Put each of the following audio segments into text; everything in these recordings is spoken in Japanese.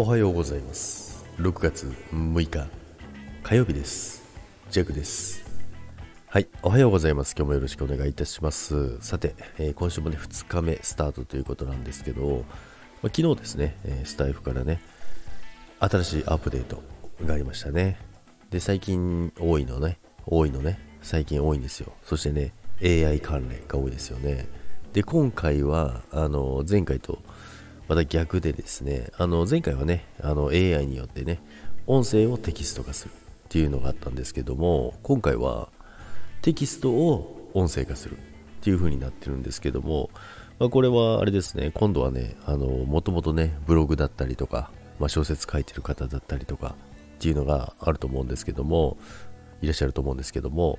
おはようございます。6月6日火曜日です。ジャクです。はいおはようございます。今日もよろしくお願いいたします。さて、えー、今週もね2日目スタートということなんですけど、まあ、昨日ですね、えー、スタイフからね新しいアップデートがありましたね。で最近多いのね多いのね最近多いんですよ。そしてね AI 関連が多いですよね。で今回はあの前回とまた逆でですね、あの前回はね、あの AI によってね、音声をテキスト化するっていうのがあったんですけども、今回はテキストを音声化するっていう風になってるんですけども、まあ、これはあれですね、今度はね、あの、もともとね、ブログだったりとか、まあ、小説書いてる方だったりとかっていうのがあると思うんですけども、いらっしゃると思うんですけども、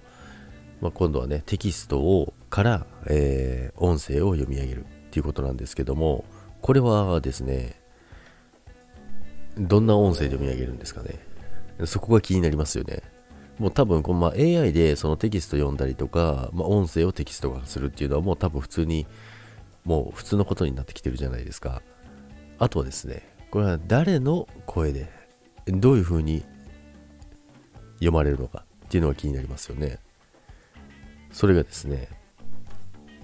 まあ、今度はね、テキストをから、えー、音声を読み上げるっていうことなんですけども、これはですね、どんな音声で読み上げるんですかね。そこが気になりますよね。もう多分このま AI でそのテキスト読んだりとか、まあ、音声をテキスト化するっていうのはもう多分普通にもう普通のことになってきてるじゃないですか。あとはですね、これは誰の声でどういう風に読まれるのかっていうのが気になりますよね。それがですね、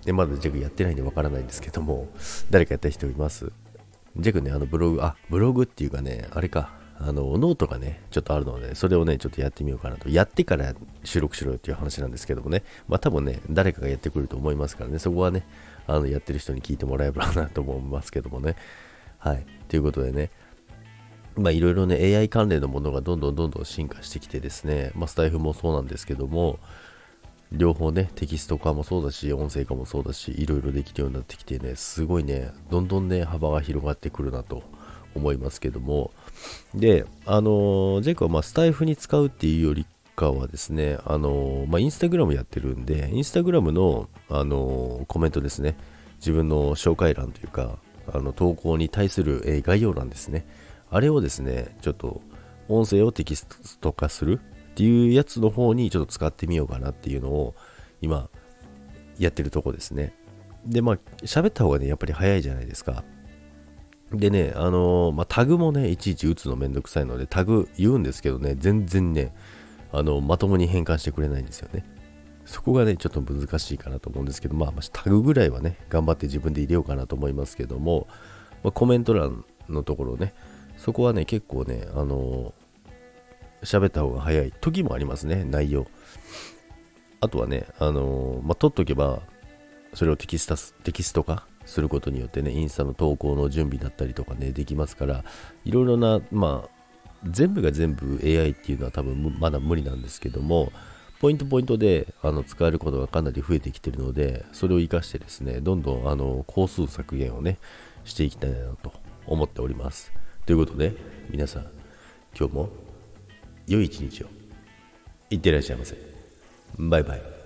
で、まだジャグやってないんでわからないんですけども、誰かやった人います。ジャグね、あのブログ、あ、ブログっていうかね、あれか、あの、ノートがね、ちょっとあるので、それをね、ちょっとやってみようかなと。やってから収録しろよっていう話なんですけどもね、まあ多分ね、誰かがやってくると思いますからね、そこはね、あの、やってる人に聞いてもらえばなと思いますけどもね。はい。ということでね、まあいろいろね、AI 関連のものがどんどんどんどん進化してきてですね、まあスタイフもそうなんですけども、両方ね、テキスト化もそうだし、音声化もそうだし、いろいろできるようになってきてね、すごいね、どんどんね、幅が広がってくるなと思いますけども、で、あのー、ジェイクはまスタイフに使うっていうよりかはですね、あのー、まあ、インスタグラムやってるんで、インスタグラムの、あの、コメントですね、自分の紹介欄というか、あの投稿に対する、え概要欄ですね、あれをですね、ちょっと音声をテキスト化するっていうやつの方にちょっと使ってみようかなっていうのを今やってるとこですね。で、まあ喋った方がね、やっぱり早いじゃないですか。でね、あのー、まあ、タグもね、いちいち打つのめんどくさいので、タグ言うんですけどね、全然ね、あの、まともに変換してくれないんですよね。そこがね、ちょっと難しいかなと思うんですけど、まあ、タグぐらいはね、頑張って自分で入れようかなと思いますけども、まあ、コメント欄のところね、そこはね、結構ね、あの喋った方が早い時もありますね、内容。あとはね、あのー、まあ、撮っとけば、それをテキスタテキスト化することによってね、インスタの投稿の準備だったりとかね、できますから、いろいろな、まあ、全部が全部 AI っていうのは多分まだ無理なんですけども、ポイントポイントであの使えることがかなり増えてきてるので、それを活かしてですね、どんどんあの工数削減をね、していきたいなと思っております。ということで、皆さん、今日も良い一日を。いってらっしゃいませ。バイバイ。